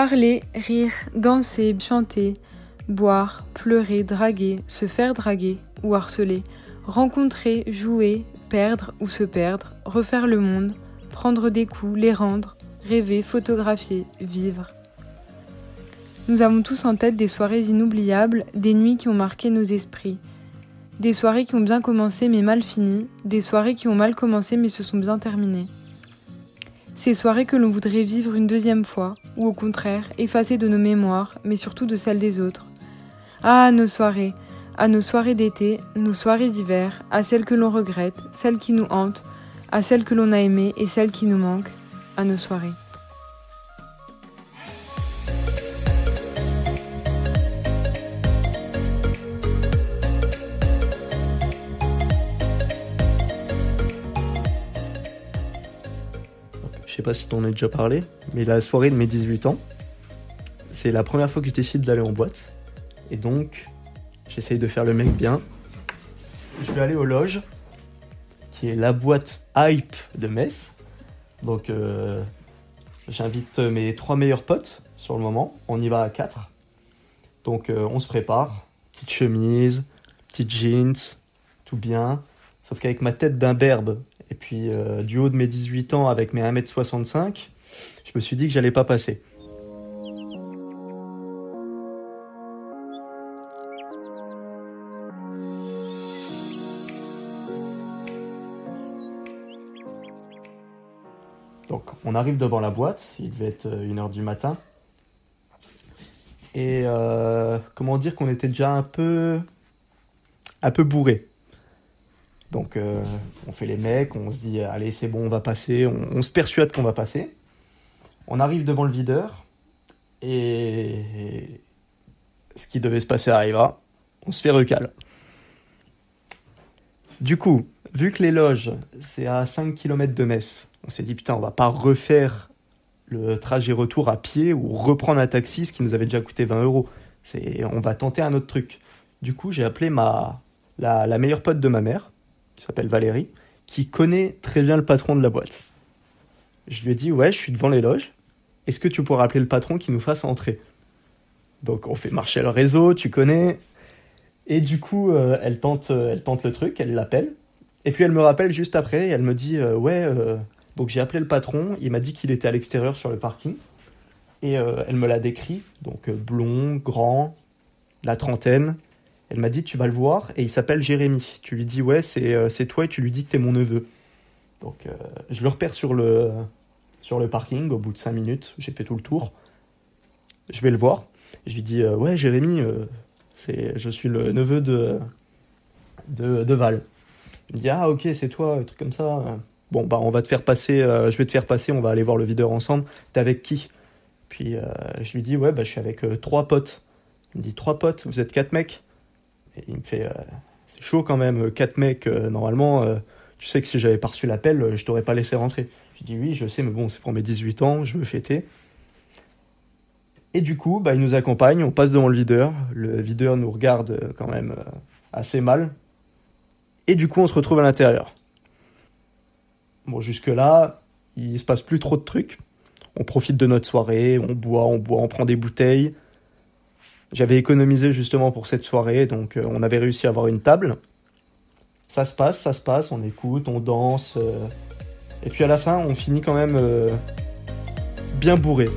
Parler, rire, danser, chanter, boire, pleurer, draguer, se faire draguer ou harceler, rencontrer, jouer, perdre ou se perdre, refaire le monde, prendre des coups, les rendre, rêver, photographier, vivre. Nous avons tous en tête des soirées inoubliables, des nuits qui ont marqué nos esprits. Des soirées qui ont bien commencé mais mal fini, des soirées qui ont mal commencé mais se sont bien terminées. Ces soirées que l'on voudrait vivre une deuxième fois, ou au contraire, effacer de nos mémoires, mais surtout de celles des autres. Ah, nos soirées, à nos soirées d'été, nos soirées d'hiver, à celles que l'on regrette, celles qui nous hantent, à celles que l'on a aimées et celles qui nous manquent, à nos soirées. Sais pas si t'en as déjà parlé, mais la soirée de mes 18 ans, c'est la première fois que je décide d'aller en boîte. Et donc, j'essaye de faire le mec bien. Je vais aller aux loges, qui est la boîte hype de Metz. Donc, euh, j'invite mes trois meilleurs potes sur le moment. On y va à quatre. Donc, euh, on se prépare. Petite chemise, petite jeans, tout bien. Sauf qu'avec ma tête d'imberbe et puis euh, du haut de mes 18 ans avec mes 1m65, je me suis dit que j'allais pas passer. Donc on arrive devant la boîte, il devait être 1h du matin. Et euh, comment dire qu'on était déjà un peu un peu bourré. Donc euh, on fait les mecs, on se dit allez c'est bon on va passer, on, se persuade qu'on va passer. On arrive devant le videur et ce qui devait se passer arriva. On se fait recal. Du coup, vu que les loges c'est à 5 km de Metz, on s'est dit putain on va pas refaire le trajet retour à pied ou reprendre un taxi, ce qui nous avait déjà coûté 20 euros. On va tenter un autre truc. Du coup, j'ai appelé ma, la meilleure pote de ma mère, qui s'appelle Valérie, qui connaît très bien le patron de la boîte. Je lui ai dit, ouais, je suis devant les loges. Est-ce que tu pourrais appeler le patron qui nous fasse entrer? Donc on fait marcher le réseau, tu connais. Et du coup, euh, elle, tente, euh, elle tente le truc, elle l'appelle. Et puis elle me rappelle juste après, et elle me dit, euh, ouais, donc j'ai appelé le patron, il m'a dit qu'il était à l'extérieur sur le parking. Et elle me l'a décrit, donc blond, grand, la trentaine. Elle m'a dit, tu vas le voir, et il s'appelle Jérémy. Tu lui dis, ouais, c'est euh, toi, et tu lui dis que t'es mon neveu. Donc euh, je le repère sur le, sur le parking, au bout de 5 minutes, j'ai fait tout le tour. Je vais le voir, je lui dis, euh, ouais, Jérémy, c'est, je suis le neveu de, de, de Val. Il me dit, ah ok, c'est toi, un truc comme ça. Bon, bah on va te faire passer, je vais te faire passer, on va aller voir le videur ensemble. T'es avec qui? Puis je lui dis, ouais, bah je suis avec trois potes. Il me dit, trois potes, vous êtes quatre mecs? Il me fait, euh, c'est chaud quand même, quatre mecs, euh, normalement, euh, tu sais que si j'avais pas reçu l'appel, euh, je t'aurais pas laissé rentrer. Je dis, oui, je sais, mais bon, c'est pour mes 18 ans, je veux fêter. Et du coup, bah, il nous accompagne, on passe devant le videur. Le videur nous regarde euh, quand même euh, assez mal. Et du coup, on se retrouve à l'intérieur. Bon, jusque-là, il se passe plus trop de trucs. On profite de notre soirée, on boit, on boit, on prend des bouteilles. J'avais économisé justement pour cette soirée, donc euh, on avait réussi à avoir une table. Ça se passe, ça se passe, on écoute, on danse. euh, et puis à la fin, on finit quand même euh, bien bourré.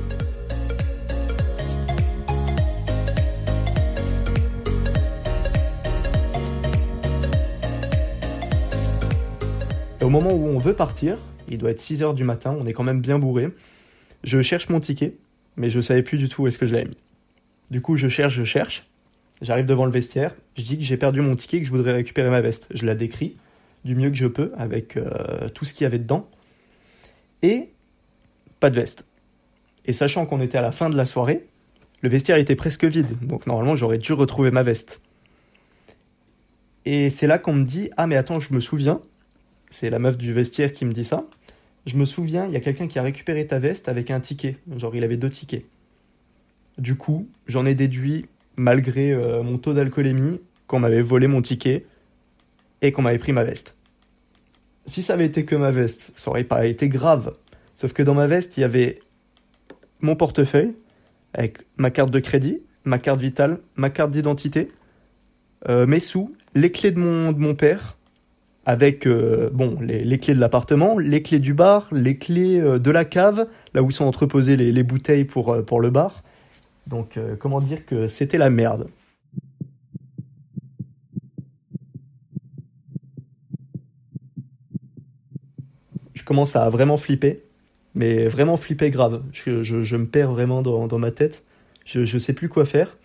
Et au moment où on veut partir, il doit être 6h du matin, on est quand même bien bourré. Je cherche mon ticket, mais je savais plus du tout où est-ce que je l'avais mis. Du coup, je cherche, je cherche. J'arrive devant le vestiaire, je dis que j'ai perdu mon ticket et que je voudrais récupérer ma veste. Je la décris du mieux que je peux avec euh, tout ce qu'il y avait dedans. Et pas de veste. Et sachant qu'on était à la fin de la soirée, le vestiaire était presque vide, donc normalement j'aurais dû retrouver ma veste. Et c'est là qu'on me dit Ah, mais attends, je me souviens, c'est la meuf du vestiaire qui me dit ça. Je me souviens, il y a quelqu'un qui a récupéré ta veste avec un ticket. Genre, il avait deux tickets. Du coup, j'en ai déduit, malgré euh, mon taux d'alcoolémie, qu'on m'avait volé mon ticket et qu'on m'avait pris ma veste. Si ça avait été que ma veste, ça aurait pas été grave. Sauf que dans ma veste, il y avait mon portefeuille, avec ma carte de crédit, ma carte vitale, ma carte d'identité, euh, mes sous, les clés de mon, père, avec euh, bon les, clés de l'appartement, les clés du bar, les clés de la cave, là où sont entreposées les, les bouteilles pour le bar. Donc comment dire que c'était la merde. Je commence à vraiment flipper, mais vraiment flipper grave. Je, me perds vraiment dans, dans ma tête. Je ne sais plus quoi faire.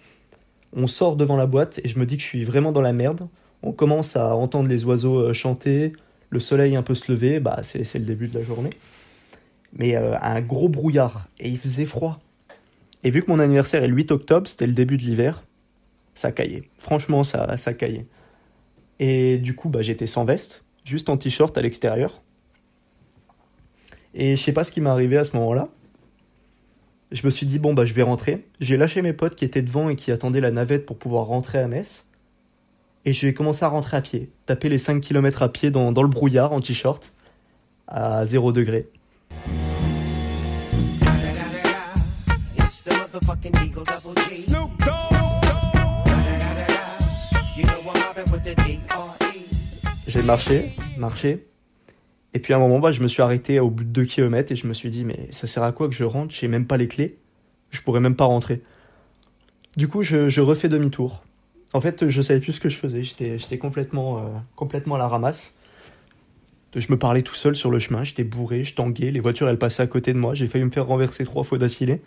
On sort devant la boîte et je me dis que je suis vraiment dans la merde. On commence à entendre les oiseaux euh, chanter, le soleil un peu se lever, bah c'est le début de la journée. Mais euh, un gros brouillard et il faisait froid. Et vu que mon anniversaire est le 8 octobre, c'était le début de l'hiver, ça caillait. Franchement, ça, ça caillait. Et du coup, bah, j'étais sans veste, juste en t-shirt à l'extérieur. Et je sais pas ce qui m'est arrivé à ce moment-là je me suis dit, bon, bah, je vais rentrer. J'ai lâché mes potes qui étaient devant et qui attendaient la navette pour pouvoir rentrer à Metz. Et j'ai commencé à rentrer à pied, taper les 5 km à pied dans, dans le brouillard en t-shirt, à 0 degré. J'ai marché, marché, et puis à un moment, bah, je me suis arrêté au bout de 2 km et je me suis dit, mais ça sert à quoi que je rentre? J'ai même pas les clés. Je pourrais même pas rentrer. Du coup, je, refais demi-tour. En fait, je savais plus ce que je faisais. J'étais complètement, euh, complètement à la ramasse. Je me parlais tout seul sur le chemin. J'étais bourré, je tanguais. Les voitures, elles passaient à côté de moi. J'ai failli me faire renverser trois fois d'affilée.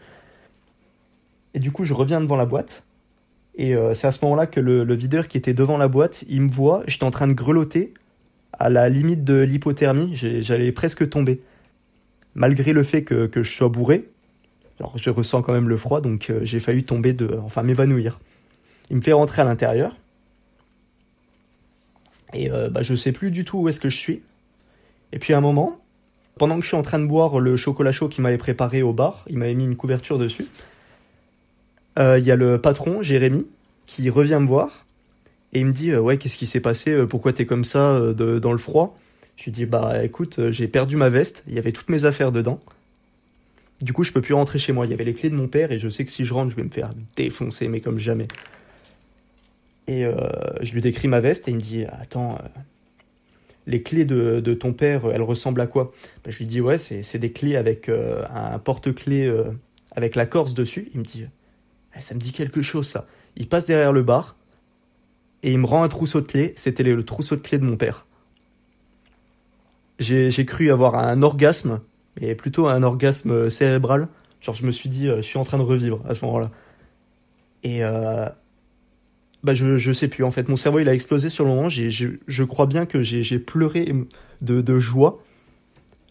Et du coup, je reviens devant la boîte. Et euh, c'est à ce moment-là que le, videur qui était devant la boîte, il me voit. J'étais en train de grelotter à la limite de l'hypothermie, j'allais presque tomber. Malgré le fait que, je sois bourré, alors je ressens quand même le froid, donc euh, j'ai failli tomber de, enfin m'évanouir. Il me fait rentrer à l'intérieur. Et euh, bah, je sais plus du tout où est-ce que je suis. Et puis à un moment, pendant que je suis en train de boire le chocolat chaud qu'il m'avait préparé au bar, il m'avait mis une couverture dessus. Euh, il y a le patron, Jérémy, qui revient me voir et il me dit, euh, ouais, qu'est-ce qui s'est passé euh, Pourquoi t'es comme ça dans le froid? Je lui dis, bah écoute, j'ai perdu ma veste, il y avait toutes mes affaires dedans. Du coup, je peux plus rentrer chez moi. Il y avait les clés de mon père et je sais que si je rentre, je vais me faire défoncer, mais comme jamais. Et je lui décris ma veste et il me dit, attends, les clés de, de, ton père, elles ressemblent à quoi? Bah, Je lui dis, ouais, c'est des clés avec un porte-clés avec la corse dessus. Il me dit, ça me dit quelque chose ça. Il passe derrière le bar, et il me rend un trousseau de clés. C'était le trousseau de clés de mon père. J'ai cru avoir un orgasme, mais plutôt un orgasme cérébral. Genre, je me suis dit, euh, je suis en train de revivre à ce moment-là. Et euh, bah, je, je sais plus. En fait, mon cerveau, il a explosé sur le moment. J'ai, je, crois bien que j'ai pleuré de, joie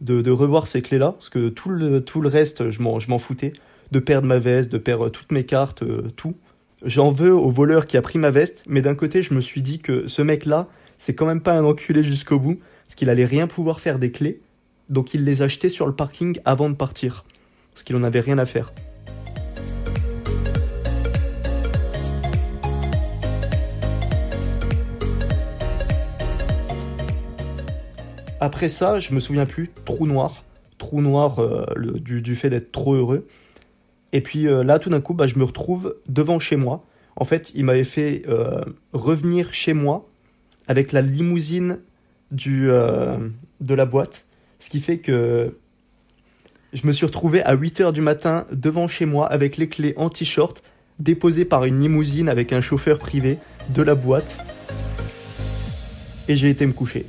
de, revoir ces clés-là, parce que tout le reste, je m'en foutais. De perdre ma veste, de perdre toutes mes cartes, euh, tout. J'en veux au voleur qui a pris ma veste, mais d'un côté, je me suis dit que ce mec-là, c'est quand même pas un enculé jusqu'au bout, parce qu'il allait rien pouvoir faire des clés, donc il les achetait sur le parking avant de partir, parce qu'il en avait rien à faire. Après ça, je me souviens plus, trou noir, trou noir euh, du, du fait d'être trop heureux. Et puis euh, là, tout d'un coup, bah, je me retrouve devant chez moi. En fait, il m'avait fait euh, revenir chez moi avec la limousine euh, de la boîte. Ce qui fait que je me suis retrouvé à 8h du matin devant chez moi avec les clés en t-shirt déposées par une limousine avec un chauffeur privé de la boîte. Et j'ai été me coucher.